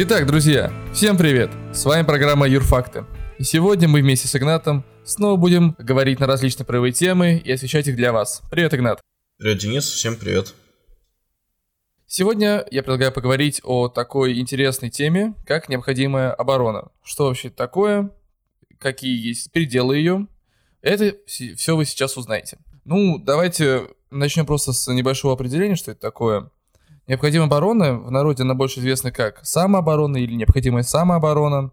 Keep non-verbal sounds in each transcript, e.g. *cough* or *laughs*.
Итак, друзья, всем привет! С вами программа Юрфакты. И сегодня мы вместе с Игнатом снова будем говорить на различные правовые темы и освещать их для вас. Привет, Игнат! Привет, Денис, всем привет! Сегодня я предлагаю поговорить о такой интересной теме, как необходимая оборона. Что вообще такое, какие есть пределы ее, это все вы сейчас узнаете. Ну, давайте начнем просто с небольшого определения, что это такое. Необходимая оборона, в народе она больше известна как самооборона или необходимая самооборона.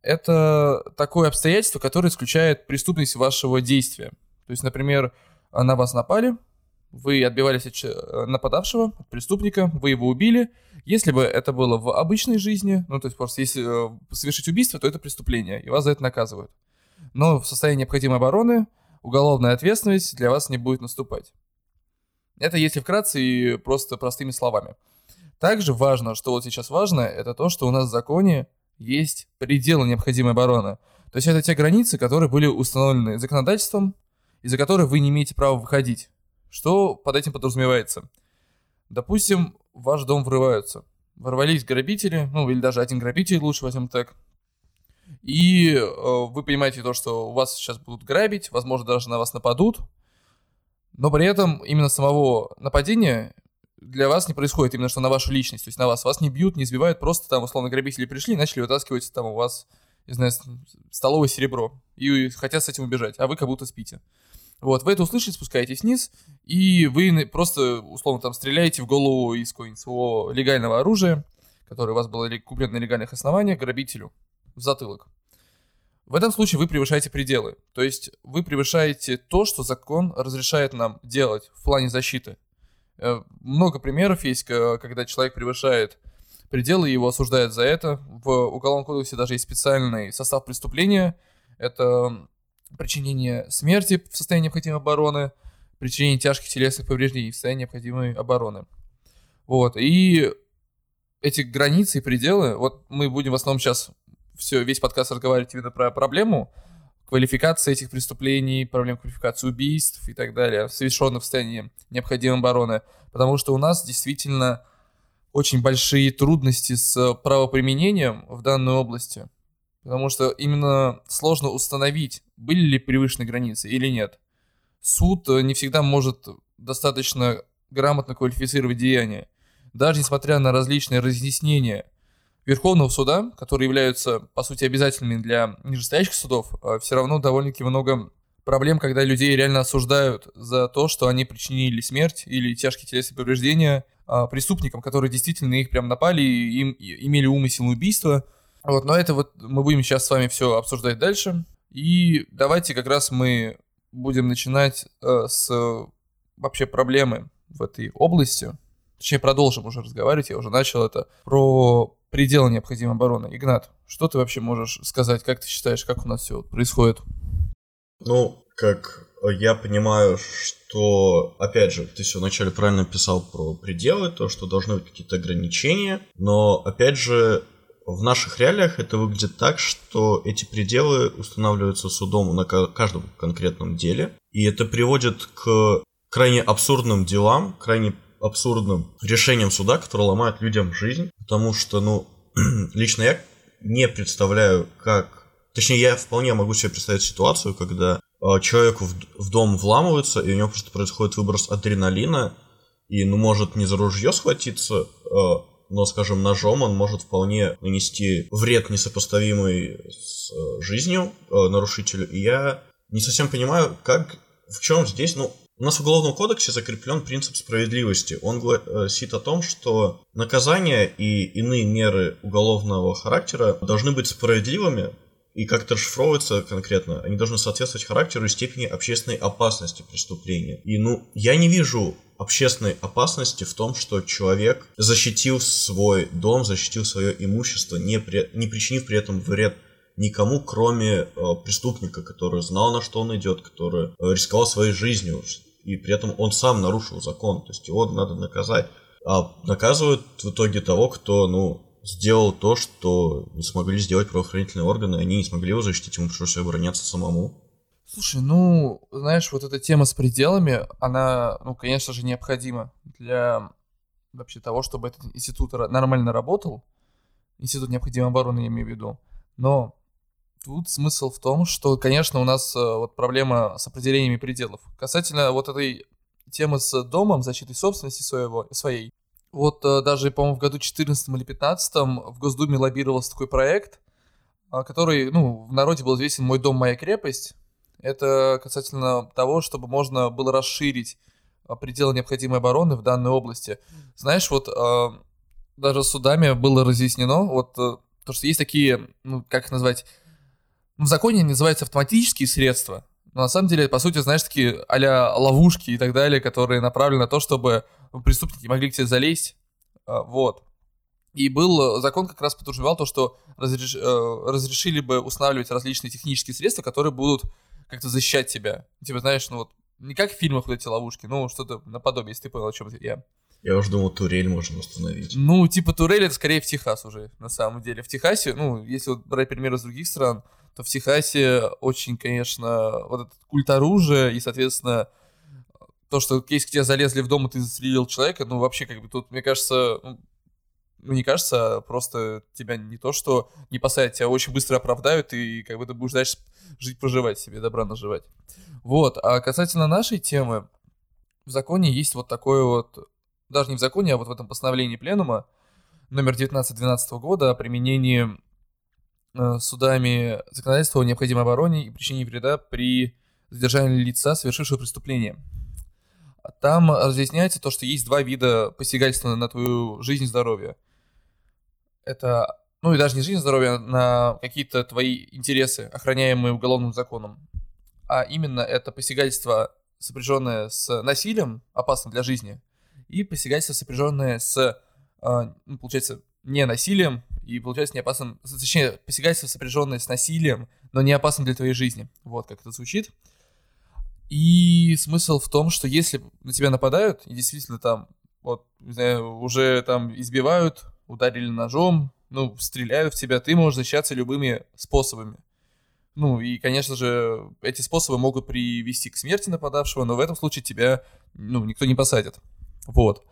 Это такое обстоятельство, которое исключает преступность вашего действия. То есть, например, на вас напали, вы отбивались от нападавшего, от преступника, вы его убили. Если бы это было в обычной жизни, ну то есть просто если э, совершить убийство, то это преступление, и вас за это наказывают. Но в состоянии необходимой обороны уголовная ответственность для вас не будет наступать. Это если вкратце и просто простыми словами. Также важно, что вот сейчас важно, это то, что у нас в законе есть пределы необходимой обороны. То есть это те границы, которые были установлены законодательством, из-за которых вы не имеете права выходить. Что под этим подразумевается? Допустим, в ваш дом врываются. Ворвались грабители, ну или даже один грабитель, лучше возьмем так. И э, вы понимаете то, что вас сейчас будут грабить, возможно, даже на вас нападут, но при этом именно самого нападения для вас не происходит именно что на вашу личность, то есть на вас. Вас не бьют, не избивают, просто там, условно, грабители пришли и начали вытаскивать там у вас, не знаю, столовое серебро. И хотят с этим убежать, а вы как будто спите. Вот, вы это услышали, спускаетесь вниз, и вы просто, условно, там стреляете в голову из какого-нибудь своего легального оружия, которое у вас было куплено на легальных основаниях, грабителю в затылок. В этом случае вы превышаете пределы. То есть вы превышаете то, что закон разрешает нам делать в плане защиты. Э, много примеров есть, когда человек превышает пределы, его осуждают за это. В Уголовном кодексе даже есть специальный состав преступления. Это причинение смерти в состоянии необходимой обороны, причинение тяжких телесных повреждений в состоянии необходимой обороны. Вот, и эти границы и пределы, вот мы будем в основном сейчас все, весь подкаст разговаривать именно про проблему квалификации этих преступлений, проблем квалификации убийств и так далее, совершенных в состоянии необходимой обороны. Потому что у нас действительно очень большие трудности с правоприменением в данной области. Потому что именно сложно установить, были ли превышены границы или нет. Суд не всегда может достаточно грамотно квалифицировать деяния. Даже несмотря на различные разъяснения Верховного суда, которые являются, по сути, обязательными для нижестоящих судов, а все равно довольно-таки много проблем, когда людей реально осуждают за то, что они причинили смерть или тяжкие телесные повреждения а, преступникам, которые действительно их прям напали и им имели умысел убийства. Вот, но это вот мы будем сейчас с вами все обсуждать дальше. И давайте как раз мы будем начинать э, с вообще проблемы в этой области. Точнее, продолжим уже разговаривать, я уже начал это, про пределы необходимой обороны. Игнат, что ты вообще можешь сказать, как ты считаешь, как у нас все происходит? Ну, как я понимаю, что, опять же, ты все вначале правильно писал про пределы, то, что должны быть какие-то ограничения, но, опять же, в наших реалиях это выглядит так, что эти пределы устанавливаются судом на каждом конкретном деле, и это приводит к крайне абсурдным делам, крайне абсурдным решением суда, которое ломает людям жизнь, потому что, ну, *clears throat* лично я не представляю, как... Точнее, я вполне могу себе представить ситуацию, когда э, человеку в, в дом вламываются, и у него просто происходит выброс адреналина, и, ну, может не за ружье схватиться, э, но, скажем, ножом он может вполне нанести вред, несопоставимый с э, жизнью э, нарушителю. И я не совсем понимаю, как, в чем здесь, ну, у нас в Уголовном кодексе закреплен принцип справедливости. Он гласит э, о том, что наказания и иные меры уголовного характера должны быть справедливыми и как-то расшифровываться конкретно. Они должны соответствовать характеру и степени общественной опасности преступления. И, ну, я не вижу общественной опасности в том, что человек защитил свой дом, защитил свое имущество, не, при, не причинив при этом вред никому, кроме э, преступника, который знал, на что он идет, который э, рисковал своей жизнью, и при этом он сам нарушил закон, то есть его надо наказать. А наказывают в итоге того, кто, ну, сделал то, что не смогли сделать правоохранительные органы, они не смогли его защитить, ему пришлось обороняться самому. Слушай, ну, знаешь, вот эта тема с пределами, она, ну, конечно же, необходима для вообще того, чтобы этот институт нормально работал. Институт необходимой обороны, я имею в виду. Но тут смысл в том, что, конечно, у нас э, вот проблема с определениями пределов. Касательно вот этой темы с домом, защитой собственности своего, своей. Вот э, даже, по-моему, в году 14 или 15 в Госдуме лоббировался такой проект, а, который, ну, в народе был известен «Мой дом, моя крепость». Это касательно того, чтобы можно было расширить а, пределы необходимой обороны в данной области. Знаешь, вот а, даже судами было разъяснено, вот э, то, что есть такие, ну, как их назвать, в законе называются автоматические средства, но на самом деле, по сути, знаешь, такие а ловушки и так далее, которые направлены на то, чтобы преступники могли к тебе залезть. А, вот. И был закон как раз подразумевал то, что разреш... Э, разрешили бы устанавливать различные технические средства, которые будут как-то защищать тебя. Типа, знаешь, ну вот, не как в фильмах вот эти ловушки, ну, что-то наподобие, если ты понял, о чем я. Я уже думал, турель можно установить. Ну, типа турель это скорее в Техас уже, на самом деле. В Техасе, ну, если вот брать примеры из других стран, то в Техасе очень, конечно, вот этот культ оружия и, соответственно, то, что если к тебе залезли в дом и ты застрелил человека, ну, вообще, как бы тут, мне кажется, ну, ну, не кажется, а просто тебя не то, что не посадят, тебя очень быстро оправдают, и как бы ты будешь дальше жить, проживать себе, добра наживать. Вот, а касательно нашей темы, в законе есть вот такое вот, даже не в законе, а вот в этом постановлении Пленума, номер 19 года о применении судами законодательства о необходимой обороне и причине вреда при задержании лица, совершившего преступление. Там разъясняется то, что есть два вида посягательства на твою жизнь и здоровье. Это, ну и даже не жизнь и здоровье, а на какие-то твои интересы, охраняемые уголовным законом. А именно это посягательство, сопряженное с насилием, опасным для жизни, и посягательство, сопряженное с, а, ну, получается, не насилием, и получается не опасным, точнее, посягательство, сопряженное с насилием, но не опасным для твоей жизни. Вот как это звучит. И смысл в том, что если на тебя нападают, и действительно там, вот, не знаю, уже там избивают, ударили ножом, ну, стреляют в тебя, ты можешь защищаться любыми способами. Ну, и, конечно же, эти способы могут привести к смерти нападавшего, но в этом случае тебя, ну, никто не посадит. Вот.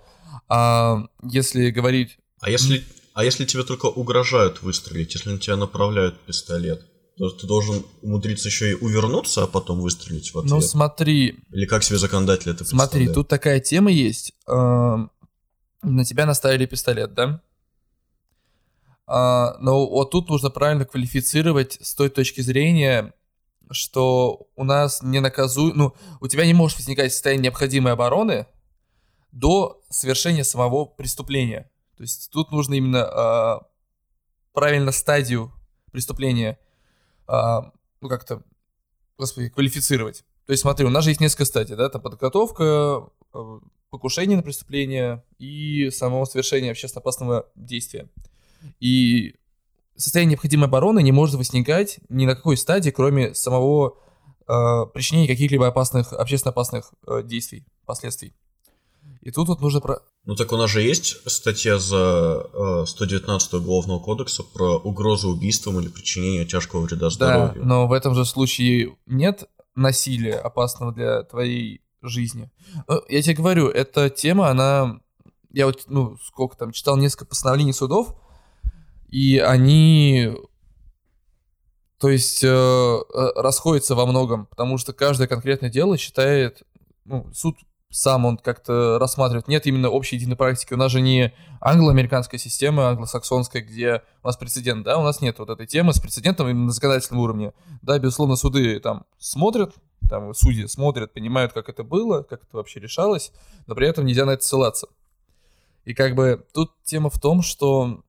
А если говорить... А если, а если тебе только угрожают выстрелить, если на тебя направляют пистолет, то ты должен умудриться еще и увернуться, а потом выстрелить в ответ? Ну смотри... Или как себе законодатель это Смотри, тут такая тема есть. На тебя наставили пистолет, да? А, но вот тут нужно правильно квалифицировать с той точки зрения, что у нас не наказуют, ну, у тебя не может возникать состояние необходимой обороны до совершения самого преступления. То есть тут нужно именно э, правильно стадию преступления, э, ну как-то, господи, квалифицировать. То есть смотри, у нас же есть несколько стадий, да, там подготовка, э, покушение на преступление и само совершение общественно опасного действия. И состояние необходимой обороны не может возникать ни на какой стадии, кроме самого э, причинения каких-либо опасных, общественно опасных э, действий, последствий. И тут вот нужно про... Ну так у нас же есть статья за э, 119 Уголовного кодекса про угрозу убийством или причинение тяжкого вреда здоровью. Да, но в этом же случае нет насилия опасного для твоей жизни. Ну, я тебе говорю, эта тема, она... Я вот, ну, сколько там, читал несколько постановлений судов, и они то есть э, э расходятся во многом, потому что каждое конкретное дело считает, ну, суд сам он как-то рассматривает. Нет именно общей единой практики. У нас же не англо-американская система, англосаксонская, где у нас прецедент, да, у нас нет вот этой темы с прецедентом именно на законодательном уровне. Да, безусловно, суды там смотрят, там судьи смотрят, понимают, как это было, как это вообще решалось, но при этом нельзя на это ссылаться. И как бы тут тема в том, что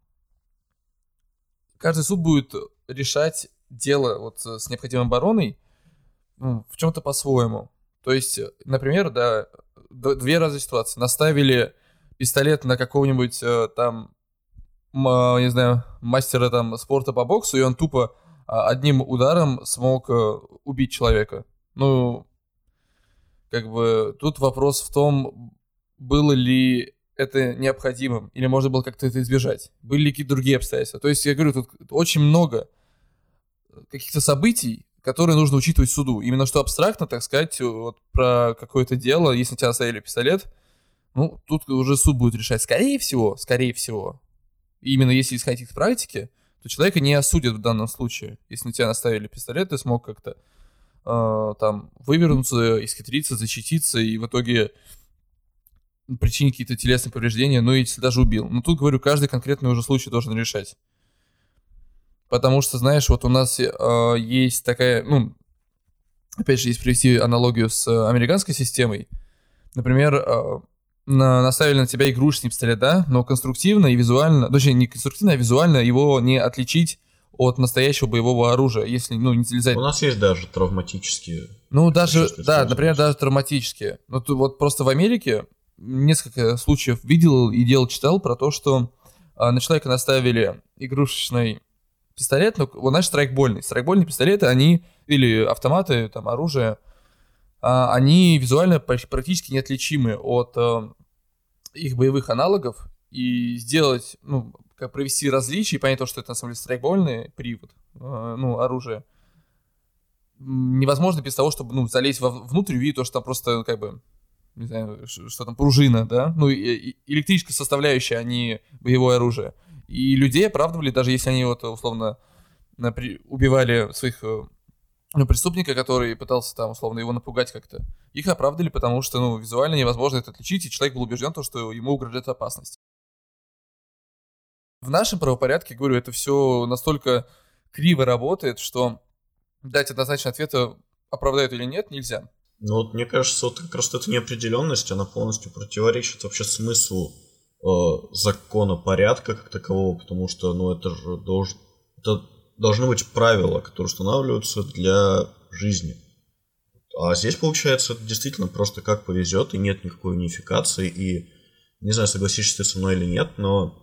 каждый суд будет решать дело вот с необходимой обороной ну, в чем-то по-своему. То есть, например, да, две разные ситуации. Наставили пистолет на какого-нибудь э, там, не знаю, мастера там спорта по боксу, и он тупо а, одним ударом смог э, убить человека. Ну, как бы тут вопрос в том, было ли это необходимым, или можно было как-то это избежать. Были ли какие-то другие обстоятельства. То есть, я говорю, тут очень много каких-то событий, которые нужно учитывать суду. Именно что абстрактно, так сказать, вот про какое-то дело, если на тебя оставили пистолет, ну, тут уже суд будет решать. Скорее всего, скорее всего, именно если исходить из практики, то человека не осудят в данном случае. Если на тебя наставили пистолет, ты смог как-то э, там вывернуться, исхитриться, защититься, и в итоге причинить какие-то телесные повреждения, ну, если даже убил. Но тут, говорю, каждый конкретный уже случай должен решать. Потому что, знаешь, вот у нас э, есть такая, ну, опять же, если привести аналогию с американской системой, например, э, на, наставили на тебя игрушечный пистолет, да, но конструктивно и визуально, точнее, не конструктивно, а визуально его не отличить от настоящего боевого оружия, если, ну, не залезать. У нас есть даже травматические. Ну, даже, да, например, даже травматические. Ну, тут вот просто в Америке несколько случаев видел и дел читал про то, что а, на человека наставили игрушечный пистолет, ну, вот, знаешь, страйкбольный. Страйкбольные пистолеты, они, или автоматы, там, оружие, а, они визуально практически неотличимы от а, их боевых аналогов, и сделать, ну, как провести различия и понять то, что это на самом деле страйкбольный привод, а, ну, оружие, невозможно без того, чтобы, ну, залезть внутрь и увидеть то, что там просто, как бы, не знаю, что там, пружина, да, ну, электрическая составляющая, а не боевое оружие. И людей оправдывали, даже если они вот, условно, убивали своих э, ну, преступника, который пытался там, условно, его напугать как-то, их оправдали, потому что, ну, визуально невозможно это отличить, и человек был убежден, то, что ему угрожает опасность. В нашем правопорядке, говорю, это все настолько криво работает, что дать однозначный ответ, оправдает или нет, нельзя. Ну вот мне кажется, вот как раз эта неопределенность, она полностью противоречит вообще смыслу э, закона порядка как такового, потому что, ну, это же должен, это должны быть правила, которые устанавливаются для жизни. А здесь, получается, это действительно просто как повезет, и нет никакой унификации, и не знаю, согласишься ты со мной или нет, но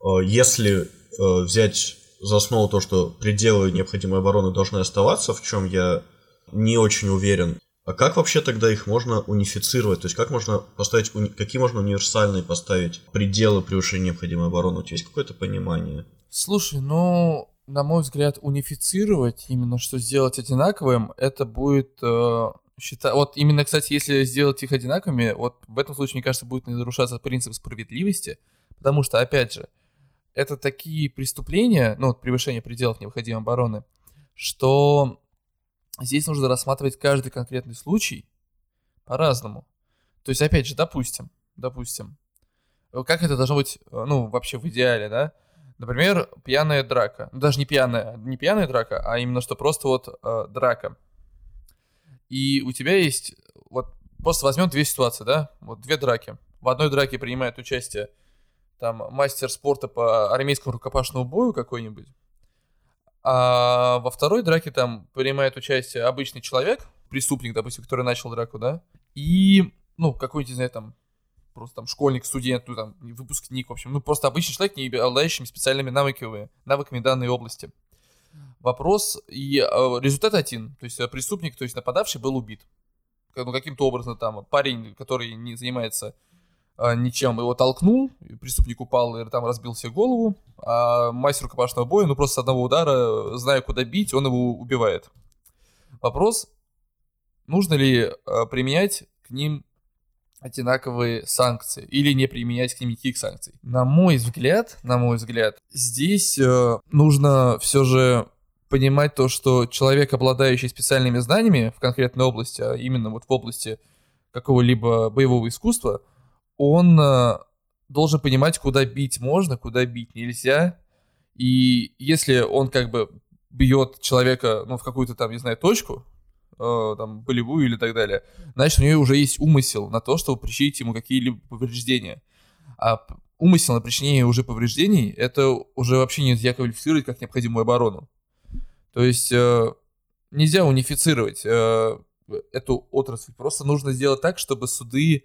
э, если э, взять за основу то, что пределы необходимой обороны должны оставаться, в чем я не очень уверен, а как вообще тогда их можно унифицировать? То есть как можно поставить, какие можно универсальные поставить пределы превышения необходимой обороны? У тебя есть какое-то понимание? Слушай, ну, на мой взгляд, унифицировать, именно что сделать одинаковым, это будет э, считать... Вот именно, кстати, если сделать их одинаковыми, вот в этом случае, мне кажется, будет нарушаться принцип справедливости, потому что, опять же, это такие преступления, ну, превышение пределов необходимой обороны, что здесь нужно рассматривать каждый конкретный случай по-разному. То есть, опять же, допустим, допустим, как это должно быть, э, ну, вообще в идеале, да? Например, пьяная драка. Ну, даже не пьяная, не пьяная драка, а именно что просто вот э, драка. И у тебя есть, вот просто возьмем две ситуации, да? Вот две драки. В одной драке принимает участие там мастер спорта по армейскому рукопашному бою какой-нибудь, а во второй драке там принимает участие обычный человек, преступник, допустим, который начал драку, да, и, ну, какой-нибудь, знаю, там, просто там школьник, студент, ну там выпускник, в общем, ну просто обычный человек, не обладающий специальными навыками, навыками данной области. Вопрос, и э, результат один, то есть э, преступник, то есть нападавший был убит. Ну, каким-то образом там парень, который не занимается ничем, его толкнул, преступник упал и там разбил себе голову, а мастер рукопашного боя, ну просто с одного удара, зная куда бить, он его убивает. Вопрос, нужно ли э, применять к ним одинаковые санкции или не применять к ним никаких санкций. На мой взгляд, на мой взгляд, здесь э, нужно все же понимать то, что человек, обладающий специальными знаниями в конкретной области, а именно вот в области какого-либо боевого искусства, он э, должен понимать, куда бить можно, куда бить нельзя. И если он как бы бьет человека, ну, в какую-то там, не знаю, точку, э, там, болевую или так далее, значит, у нее уже есть умысел на то, чтобы причинить ему какие-либо повреждения. А умысел на причинение уже повреждений, это уже вообще нельзя квалифицировать как необходимую оборону. То есть э, нельзя унифицировать э, эту отрасль. Просто нужно сделать так, чтобы суды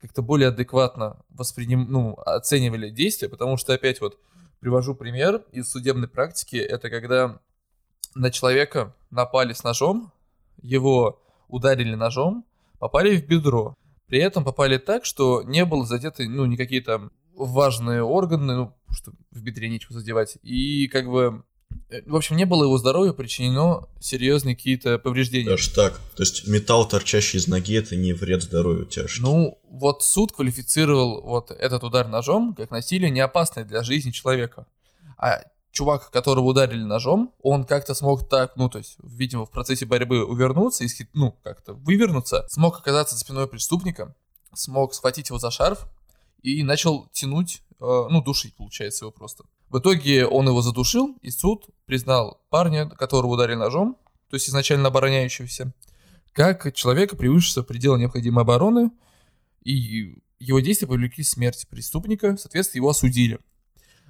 как-то более адекватно восприним, ну, оценивали действия, потому что опять вот привожу пример из судебной практики, это когда на человека напали с ножом, его ударили ножом, попали в бедро. При этом попали так, что не было задеты, ну, никакие там важные органы, ну, что в бедре нечего задевать. И как бы в общем, не было его здоровью причинено серьезные какие-то повреждения. Даже так. То есть металл, торчащий из ноги, это не вред здоровью тяжкий. Ну, вот суд квалифицировал вот этот удар ножом как насилие не опасное для жизни человека. А чувак, которого ударили ножом, он как-то смог так, ну, то есть, видимо, в процессе борьбы увернуться, и, ну, как-то вывернуться, смог оказаться за спиной преступника, смог схватить его за шарф и начал тянуть, э, ну, душить, получается, его просто. В итоге он его задушил, и суд признал парня, которого ударили ножом, то есть изначально обороняющегося, как человека, превысившего пределы необходимой обороны, и его действия повлекли смерть преступника, соответственно, его осудили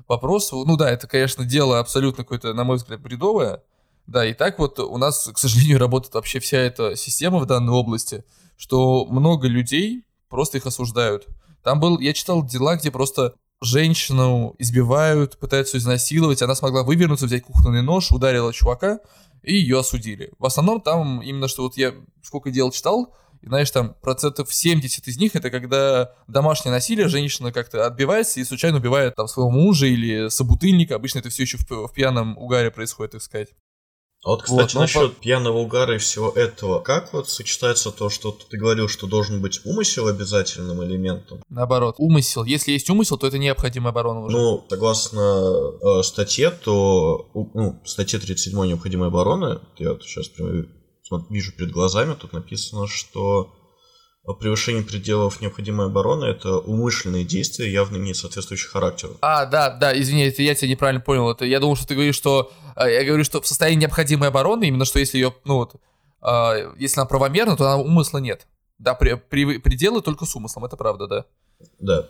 вопрос, ну да, это, конечно, дело абсолютно какое-то, на мой взгляд, бредовое. Да, и так вот у нас, к сожалению, *laughs* работает вообще вся эта система в данной области, что много людей просто их осуждают. Там был, я читал дела, где просто женщину избивают, пытаются изнасиловать, она смогла вывернуться, взять кухонный нож, ударила чувака, и ее осудили. В основном там именно, что вот я сколько дел читал, и знаешь, там процентов 70 из них это когда домашнее насилие, женщина как-то отбивается и случайно убивает там своего мужа или собутыльника. Обычно это все еще в, в пьяном угаре происходит, так сказать. А вот, кстати, вот, насчет по... пьяного угара и всего этого, как вот сочетается то, что ты говорил, что должен быть умысел обязательным элементом? Наоборот, умысел. Если есть умысел, то это необходимая оборона уже. Ну, согласно э, статье, то, ну, статье 37 необходимая оборона, я вот сейчас прямо вижу перед глазами, тут написано, что превышение пределов необходимой обороны это умышленные действия, явно не соответствующие характеру. А, да, да, извини, это я тебя неправильно понял. Это я думал, что ты говоришь, что а, я говорю, что в состоянии необходимой обороны, именно что если ее, ну вот, э, если она правомерна, то она умысла нет. Да, при, при, пределы только с умыслом, это правда, да. Да,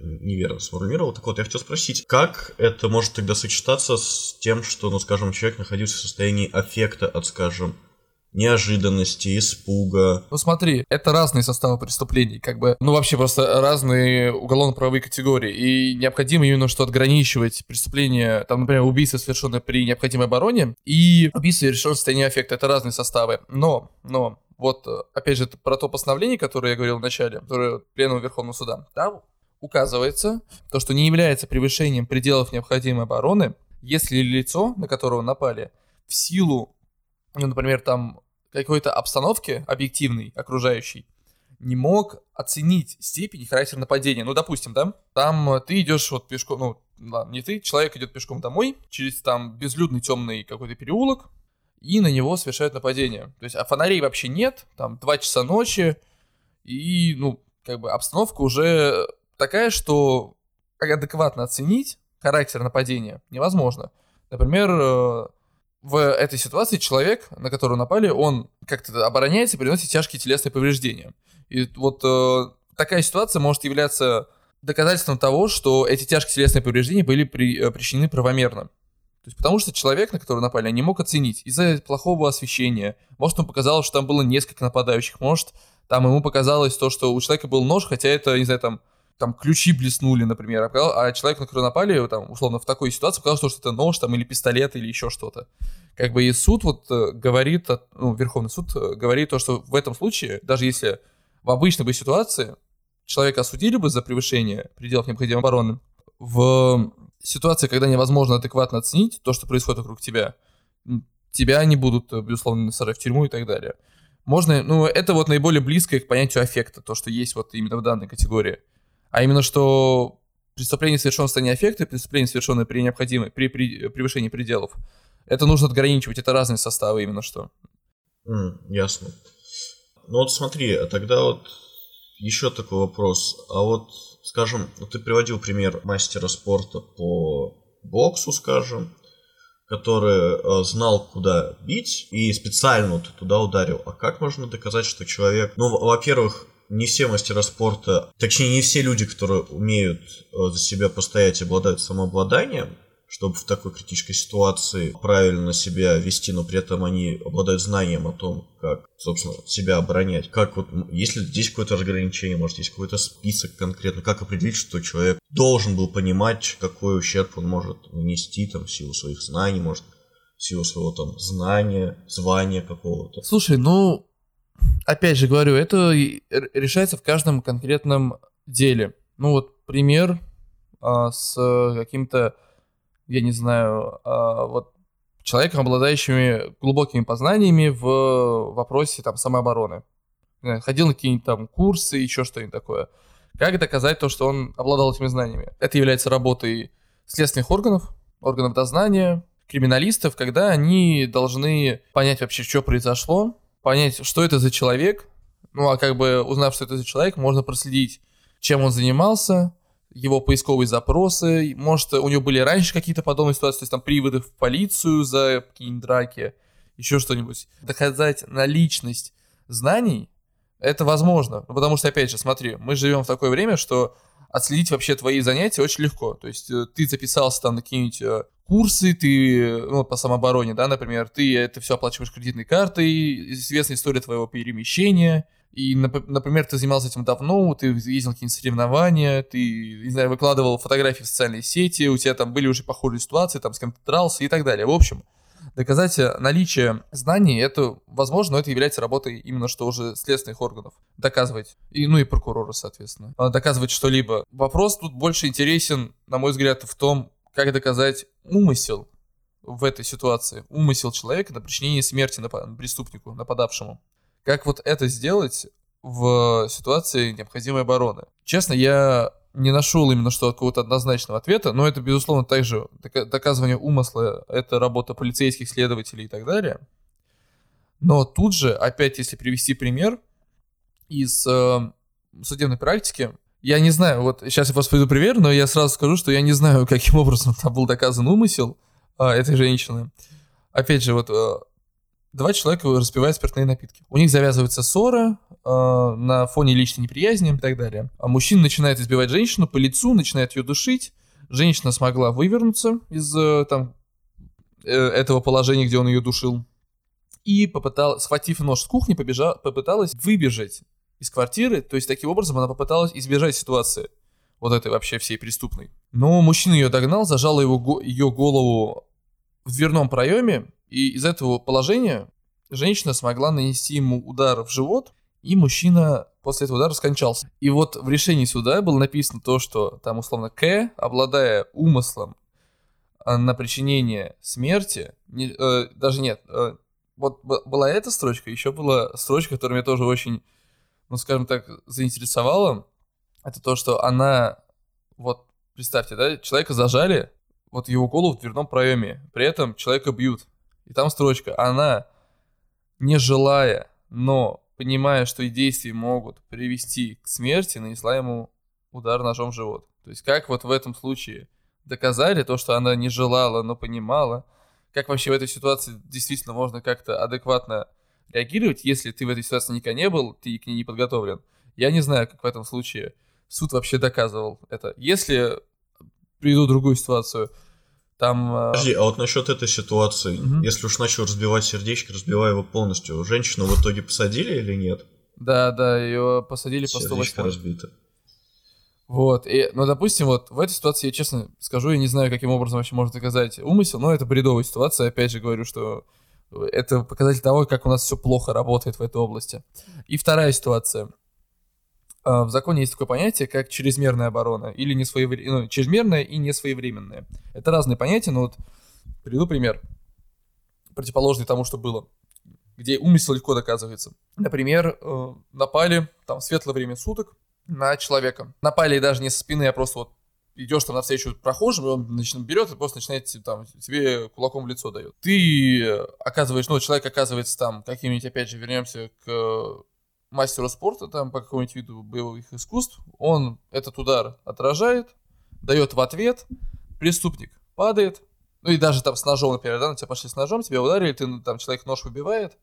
неверно сформулировал. Так вот, я хотел спросить, как это может тогда сочетаться с тем, что, ну, скажем, человек находился в состоянии аффекта от, скажем, неожиданности, испуга. Ну смотри, это разные составы преступлений, как бы, ну вообще просто разные уголовно-правовые категории, и необходимо именно что отграничивать преступления, там, например, убийство, совершенное при необходимой обороне, и убийство, совершенное в состоянии аффекта, это разные составы, но, но, вот, опять же, про то постановление, которое я говорил в начале, которое Пленума Верховного Суда, там указывается то, что не является превышением пределов необходимой обороны, если лицо, на которого напали, в силу ну, например, там какой-то обстановки объективной, окружающей, не мог оценить степень и характер нападения. Ну, допустим, да, там ты идешь вот пешком, ну, ладно, не ты, человек идет пешком домой, через там безлюдный темный какой-то переулок, и на него совершают нападение. То есть, а фонарей вообще нет, там 2 часа ночи, и, ну, как бы обстановка уже такая, что адекватно оценить характер нападения невозможно. Например, э, в этой ситуации человек, на которого напали, он как-то обороняется и приносит тяжкие телесные повреждения. И вот э, такая ситуация может являться доказательством того, что эти тяжкие телесные повреждения были при, э, причинены правомерно. То есть потому что человек, на которого напали, не мог оценить из-за плохого освещения. Может, ему показалось, что там было несколько нападающих. Может, там ему показалось то, что у человека был нож, хотя это, не знаю, там там ключи блеснули, например, а, а человек, на которого напали, там, условно, в такой ситуации показалось, что это нож там или пистолет или еще что-то. Как бы и суд вот э, говорит, ну, Верховный суд э, говорит то, что в этом случае, даже если в обычной бы ситуации человека осудили бы за превышение пределов необходимой обороны, в ситуации, когда невозможно адекватно оценить то, что происходит вокруг тебя, тебя не будут, э, безусловно, сажать в тюрьму и так далее. Можно, ну, это вот наиболее близкое к понятию аффекта, то, что есть вот именно в данной категории. А именно, что преступление, совершенное в состоянии аффекта, преступление, совершенное при необходимой, при, при превышении пределов, это нужно отграничивать, это разные составы именно что. Mm, ясно. Ну вот смотри, а тогда вот еще такой вопрос. А вот, скажем, вот ты приводил пример мастера спорта по боксу, скажем, который э, знал, куда бить и специально вот туда ударил. А как можно доказать, что человек, ну, во-первых, не все мастера спорта, точнее не все люди, которые умеют э, за себя постоять, обладают самообладанием, чтобы в такой критической ситуации правильно себя вести, но при этом они обладают знанием о том, как, собственно, себя оборонять. Как вот, если здесь какое-то разграничение, может, есть какой-то список конкретно, как определить, что человек должен был понимать, какой ущерб он может нанести, там, в силу своих знаний, может, в силу своего там знания, звания какого-то. Слушай, ну, опять же говорю, это решается в каждом конкретном деле. Ну вот пример а, с каким-то, я не знаю, а, вот человеком, обладающим глубокими познаниями в вопросе там самообороны. Ходил на какие-нибудь там курсы, еще что-нибудь такое. Как доказать то, что он обладал этими знаниями? Это является работой следственных органов, органов дознания, криминалистов, когда они должны понять вообще, что произошло, понять, что это за человек. Ну, а как бы узнав, что это за человек, можно проследить, чем он занимался, его поисковые запросы, может, у него были раньше какие-то подобные ситуации, то есть там приводы в полицию за какие-нибудь драки, еще что-нибудь. Доказать наличность знаний, это возможно, ну, потому что, опять же, смотри, мы живем в такое время, что отследить вообще твои занятия очень легко. То есть э, ты записался там на какие-нибудь э, курсы, ты, ну, по самообороне, да, например, ты это все оплачиваешь кредитной картой, известная история твоего перемещения, и, например, ты занимался этим давно, ты ездил на какие-нибудь соревнования, ты, не знаю, выкладывал фотографии в социальные сети, у тебя там были уже похожие ситуации, там с кем-то дрался и так далее. В общем, доказать э, наличие знаний, это возможно, но это является работой именно что уже следственных органов. Доказывать, и, ну и прокурора, соответственно. А доказывать что-либо. Вопрос тут больше интересен, на мой взгляд, в том, как доказать умысел в этой ситуации. Умысел человека на причинение смерти нап- преступнику, нападавшему. Как вот это сделать в ситуации необходимой обороны? Честно, я не нашел именно что какого-то однозначного ответа, но это, безусловно, также доказывание умысла, это работа полицейских, следователей и так далее. Но тут же, опять, если привести пример из э, судебной практики, я не знаю, вот сейчас я воспроизведу пример, но я сразу скажу, что я не знаю, *laughs* каким образом там был доказан умысел э, этой женщины. Опять же, вот э, два человека распивают спиртные напитки. У них завязывается ссора э, на фоне личной неприязни и так далее. А мужчина начинает избивать женщину по лицу, начинает ее душить. Женщина смогла вывернуться из э, там, э, этого положения, где он ее душил. И попыталась, схватив нож с кухни, побежа, попыталась выбежать из квартиры. То есть таким образом она попыталась избежать ситуации вот этой вообще всей преступной. Но мужчина ее догнал, зажал его, ее голову в дверном проеме, и из этого положения женщина смогла нанести ему удар в живот, и мужчина после этого удара скончался. И вот в решении суда было написано то, что там условно К, обладая умыслом а, на причинение смерти, не, э, даже нет, э, вот была эта строчка, еще была строчка, которая меня тоже очень, ну скажем так, заинтересовала. Это то, что она, вот представьте, да, человека зажали, вот его голову в дверном проеме, при этом человека бьют. И там строчка, она, не желая, но понимая, что и действия могут привести к смерти, нанесла ему удар ножом в живот. То есть как вот в этом случае доказали то, что она не желала, но понимала, как вообще в этой ситуации действительно можно как-то адекватно реагировать, если ты в этой ситуации никогда не был, ты к ней не подготовлен. Я не знаю, как в этом случае суд вообще доказывал это. Если приведу другую ситуацию, там... Э, Подожди, а вот насчет этой ситуации, угу. если уж начал разбивать сердечко, разбивай его полностью, женщину в итоге посадили или нет? Да, да, ее посадили Сердечко по 108. разбито. Вот, и, ну, допустим, вот в этой ситуации, я честно скажу, я не знаю, каким образом вообще можно доказать умысел, но это бредовая ситуация, опять же говорю, что это показатель того, как у нас все плохо работает в этой области. И вторая ситуация. А, в законе есть такое понятие, как чрезмерная оборона, или несвоевременная, ну, чрезмерная и несвоевременная. Это разные понятия, но вот приведу пример, противоположный тому, что было, где умысел легко доказывается. Например, э, напали там в светлое время суток на человека. Напали даже не со спины, а просто вот идешь там навстречу прохожим, и он начинает, берет и просто начинает там, тебе кулаком в лицо дает. Ты оказываешь, ну, человек оказывается там каким-нибудь, опять же, вернемся к мастеру спорта там по какому-нибудь виду боевых искусств, он этот удар отражает, дает в ответ, преступник падает, ну и даже там с ножом, например, да, на тебя пошли с ножом, тебя ударили, ты ну, там человек нож выбивает,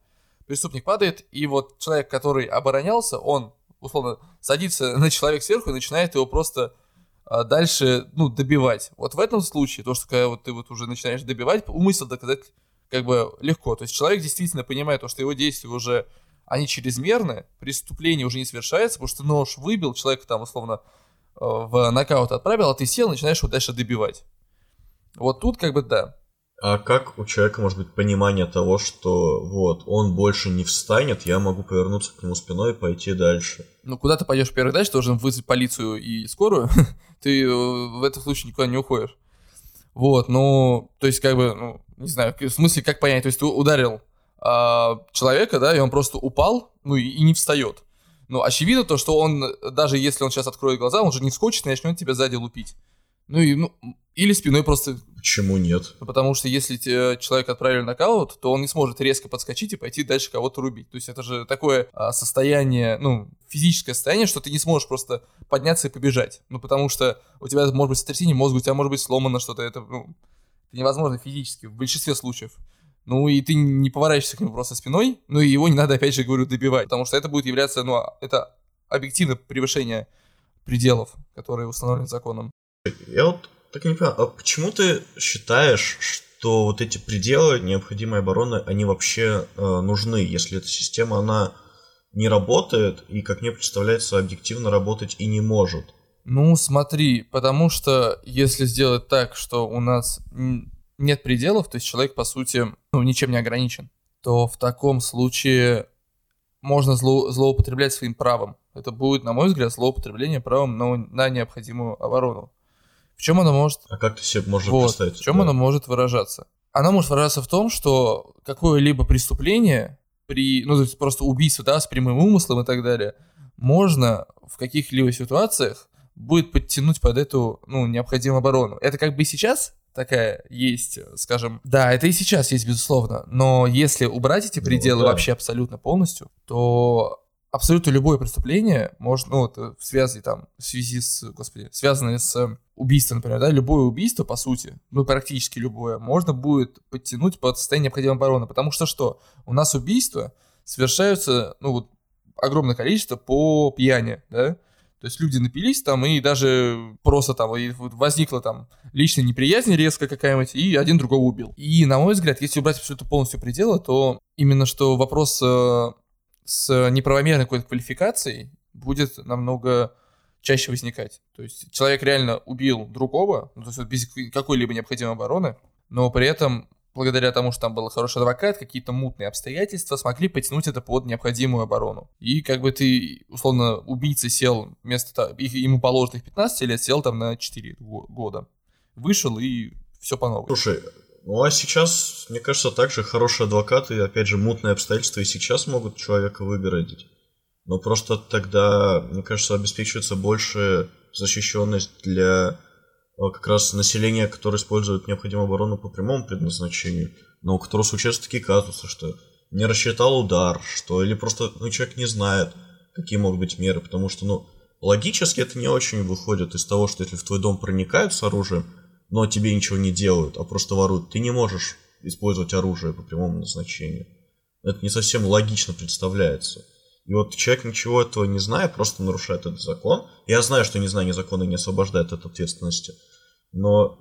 преступник падает, и вот человек, который оборонялся, он условно садится *laughs* на человека сверху и начинает его просто а, дальше, ну, добивать. Вот в этом случае, то, что когда вот ты вот уже начинаешь добивать, умысел доказать как бы легко. То есть человек действительно понимает то, что его действия уже они чрезмерны, преступление уже не совершается, потому что ты нож выбил, человека там условно э, в нокаут отправил, а ты сел, начинаешь его дальше добивать. Вот тут как бы да. А как у человека может быть понимание того, что вот он больше не встанет, я могу повернуться к нему спиной и пойти дальше? Ну куда ты пойдешь первый дальше, ты должен вызвать полицию и скорую. *laughs* ты э, в этом случае никуда не уходишь. Вот, ну, то есть, как бы, ну, не знаю, в смысле, как понять, то есть ты ударил а, человека, да, и он просто упал, ну и, и не встает. Ну, очевидно то, что он, даже если он сейчас откроет глаза, он же не вскочит и начнет тебя сзади лупить. Ну и, ну, или спиной просто... Почему нет? Потому что если человек отправили нокаут, то он не сможет резко подскочить и пойти дальше кого-то рубить. То есть это же такое а, состояние, ну, физическое состояние, что ты не сможешь просто подняться и побежать. Ну, потому что у тебя может быть сотрясение мозга, у тебя может быть сломано что-то. Это, ну, это невозможно физически в большинстве случаев. Ну и ты не поворачиваешься к нему просто спиной, ну и его не надо, опять же, говорю, добивать, потому что это будет являться, ну, это объективно превышение пределов, которые установлены законом. Я вот так не понимаю, а почему ты считаешь, что вот эти пределы необходимой обороны, они вообще э, нужны, если эта система, она не работает и, как мне представляется, объективно работать и не может? Ну, смотри, потому что если сделать так, что у нас нет пределов, то есть человек, по сути, ну, ничем не ограничен, то в таком случае можно зло, злоупотреблять своим правом. Это будет, на мой взгляд, злоупотребление правом на, на необходимую оборону. В чем оно может... А как ты себе можешь вот, представить? В чем да. оно может выражаться? Оно может выражаться в том, что какое-либо преступление, при, ну, то есть просто убийство, да, с прямым умыслом и так далее, можно в каких-либо ситуациях будет подтянуть под эту, ну, необходимую оборону. Это как бы и сейчас такая есть, скажем, да, это и сейчас есть, безусловно, но если убрать эти ну пределы ну, да. вообще абсолютно полностью, то абсолютно любое преступление может, ну, вот, в связи там, в связи с, господи, связанное с убийством, например, да, любое убийство, по сути, ну, практически любое, можно будет подтянуть под состояние необходимой обороны, потому что что? У нас убийства совершаются, ну, вот, огромное количество по пьяни, да, то есть люди напились там, и даже просто там возникла там личная неприязнь резко какая-нибудь, и один другого убил. И, на мой взгляд, если убрать все это полностью пределы, то именно что вопрос э, с неправомерной какой-то квалификацией будет намного чаще возникать. То есть человек реально убил другого, ну, то есть без какой-либо необходимой обороны, но при этом благодаря тому, что там был хороший адвокат, какие-то мутные обстоятельства, смогли потянуть это под необходимую оборону. И как бы ты, условно, убийца сел вместо ему положенных 15 лет, сел там на 4 года. Вышел и все по новой. Слушай, ну а сейчас, мне кажется, также хорошие адвокаты, опять же, мутные обстоятельства и сейчас могут человека выгородить. Но просто тогда, мне кажется, обеспечивается больше защищенность для как раз население, которое использует необходимую оборону по прямому предназначению, но у которого случаются такие казусы, что не рассчитал удар, что или просто ну, человек не знает, какие могут быть меры, потому что, ну, логически это не очень выходит из того, что если в твой дом проникают с оружием, но тебе ничего не делают, а просто воруют, ты не можешь использовать оружие по прямому назначению. Это не совсем логично представляется. И вот человек ничего этого не зная, просто нарушает этот закон. Я знаю, что незнание закона не освобождает от ответственности, но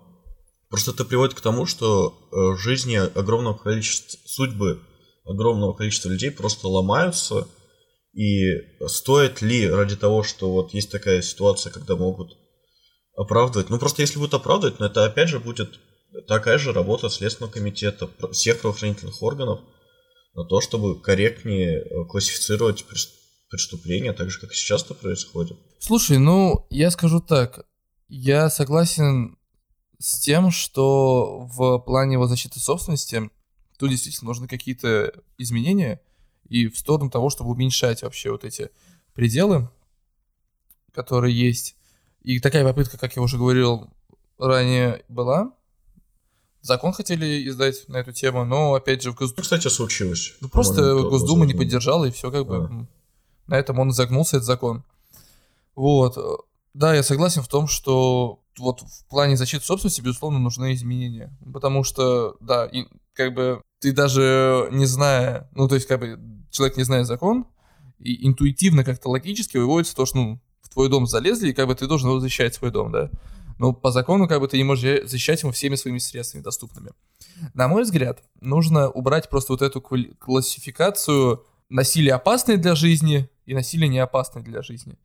просто это приводит к тому, что э, жизни огромного количества, судьбы огромного количества людей просто ломаются, и стоит ли ради того, что вот есть такая ситуация, когда могут оправдывать, ну просто если будут оправдывать, но это опять же будет такая же работа Следственного комитета, всех правоохранительных органов – на то, чтобы корректнее э, классифицировать преступления, так же, как сейчас это происходит. Слушай, ну, я скажу так. Я согласен с тем, что в плане его защиты собственности тут действительно нужны какие-то изменения и в сторону того, чтобы уменьшать вообще вот эти пределы, которые есть. И такая попытка, как я уже говорил ранее, была. Закон хотели издать на эту тему, но опять же в Госдуме... Кстати, случилось. Ну, просто Госдума не поддержала, и все как бы... А. На этом он загнулся, этот закон. Вот. Да, я согласен в том, что вот в плане защиты собственности, безусловно, нужны изменения. Потому что, да, и, как бы ты даже не зная, ну, то есть, как бы, человек не зная закон, и интуитивно как-то логически выводится то, что, ну, в твой дом залезли, и как бы ты должен защищать свой дом, да. Но по закону как бы ты не можешь защищать его всеми своими средствами доступными. На мой взгляд, нужно убрать просто вот эту классификацию насилие опасное для жизни и насилие не опасное для жизни.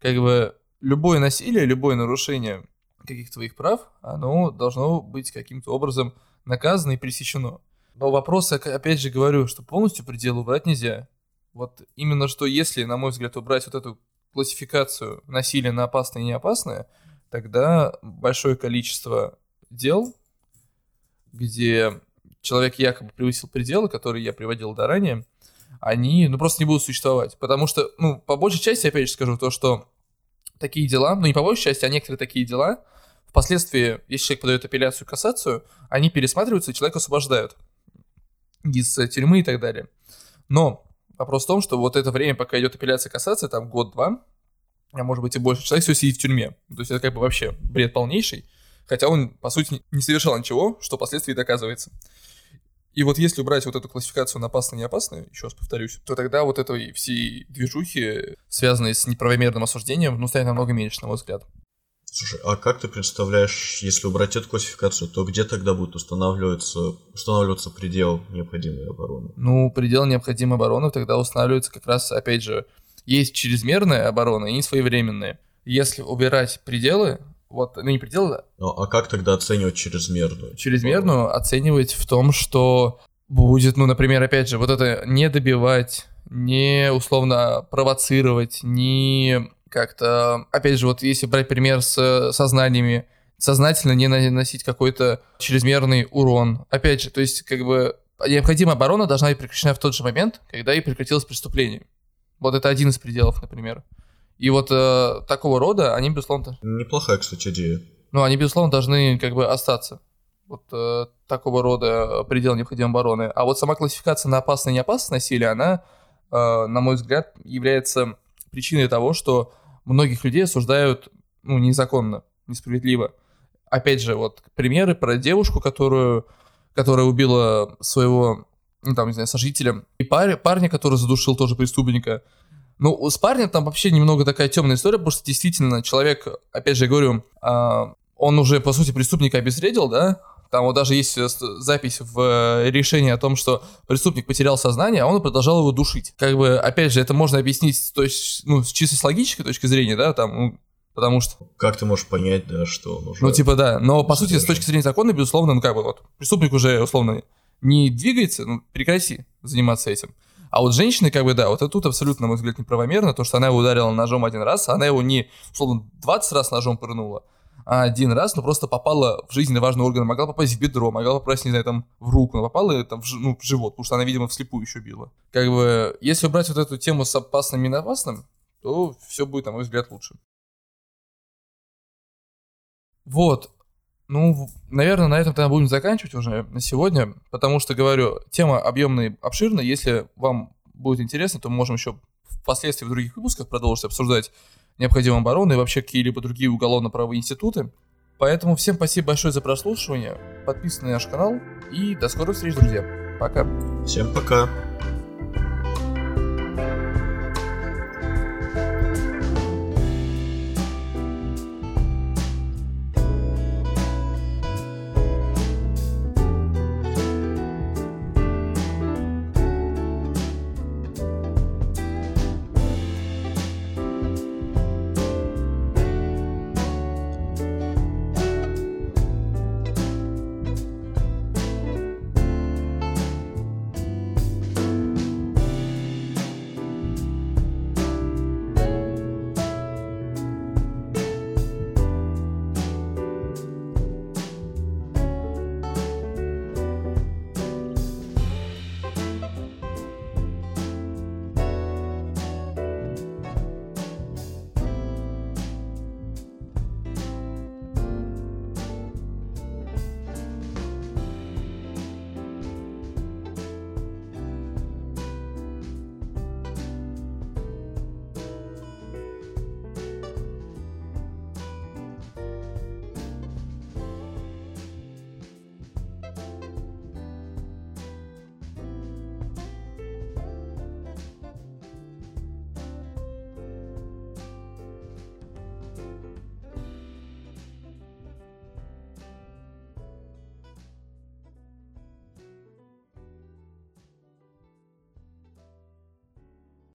Как бы любое насилие, любое нарушение каких-то твоих прав, оно должно быть каким-то образом наказано и пресечено. Но вопрос, опять же говорю, что полностью предел убрать нельзя. Вот именно что если, на мой взгляд, убрать вот эту классификацию насилия на опасное и неопасное, тогда большое количество дел, где человек якобы превысил пределы, которые я приводил до ранее, они, ну, просто не будут существовать. Потому что, ну, по большей части, опять же скажу, то, что такие дела, ну, не по большей части, а некоторые такие дела, впоследствии, если человек подает апелляцию, кассацию, они пересматриваются, и человека освобождают из тюрьмы и так далее. Но вопрос в том, что вот это время, пока идет апелляция, кассация, там год-два, а может быть и больше, человек все сидит в тюрьме. То есть это как бы вообще бред полнейший, хотя он, по сути, не совершал ничего, что впоследствии доказывается. И вот если убрать вот эту классификацию на опасно и неопасно, еще раз повторюсь, то тогда вот этой всей движухи, связанной с неправомерным осуждением, ну, станет намного меньше, на мой взгляд. Слушай, а как ты представляешь, если убрать эту классификацию, то где тогда будет устанавливаться, устанавливаться предел необходимой обороны? Ну, предел необходимой обороны тогда устанавливается как раз, опять же, есть чрезмерная оборона и своевременная. Если убирать пределы, вот, ну не пределы. Ну, а как тогда оценивать чрезмерную? Чрезмерную оборону? оценивать в том, что будет, ну, например, опять же, вот это не добивать, не условно провоцировать, не как-то, опять же, вот если брать пример с сознаниями, сознательно не наносить какой-то чрезмерный урон. Опять же, то есть, как бы, необходимая оборона должна быть прекращена в тот же момент, когда и прекратилось преступление. Вот это один из пределов, например. И вот э, такого рода, они, безусловно... Неплохая, кстати, идея. Ну, они, безусловно, должны как бы остаться. Вот э, такого рода предел необходимой обороны. А вот сама классификация на опасное и неопасное насилие, она, э, на мой взгляд, является причиной того, что многих людей осуждают ну, незаконно, несправедливо. Опять же, вот примеры про девушку, которую, которая убила своего, ну, там, не знаю, сожителя, и пар, парня, который задушил тоже преступника. Ну, с парнем там вообще немного такая темная история, потому что действительно человек, опять же, я говорю, а, он уже, по сути, преступника обезвредил, да, там вот даже есть э, запись в э, решении о том, что преступник потерял сознание, а он продолжал его душить. Как бы, опять же, это можно объяснить то есть, ну, с чисто с логической точки зрения, да, там, ну, потому что... Как ты можешь понять, да, что он уже... Ну, типа, да, но, по сути, с точки зрения закона, безусловно, ну, как бы, вот, преступник уже, условно, не двигается, ну, прекрати заниматься этим. А вот женщины, как бы, да, вот это тут абсолютно, на мой взгляд, неправомерно, то, что она его ударила ножом один раз, а она его не, условно, 20 раз ножом пырнула, один раз, но просто попала в жизненно важный орган, могла попасть в бедро, могла попасть, не знаю, там, в руку, но попала там, в, ну, в живот, потому что она, видимо, вслепую еще била. Как бы, если убрать вот эту тему с опасным и неопасным, то все будет, на мой взгляд, лучше. Вот. Ну, наверное, на этом тогда будем заканчивать уже на сегодня, потому что, говорю, тема объемная, обширная. Если вам будет интересно, то мы можем еще впоследствии в других выпусках продолжить обсуждать необходимой обороны и вообще какие-либо другие уголовно-правовые институты. Поэтому всем спасибо большое за прослушивание, подписывайтесь на наш канал и до скорых встреч, друзья. Пока. Всем пока.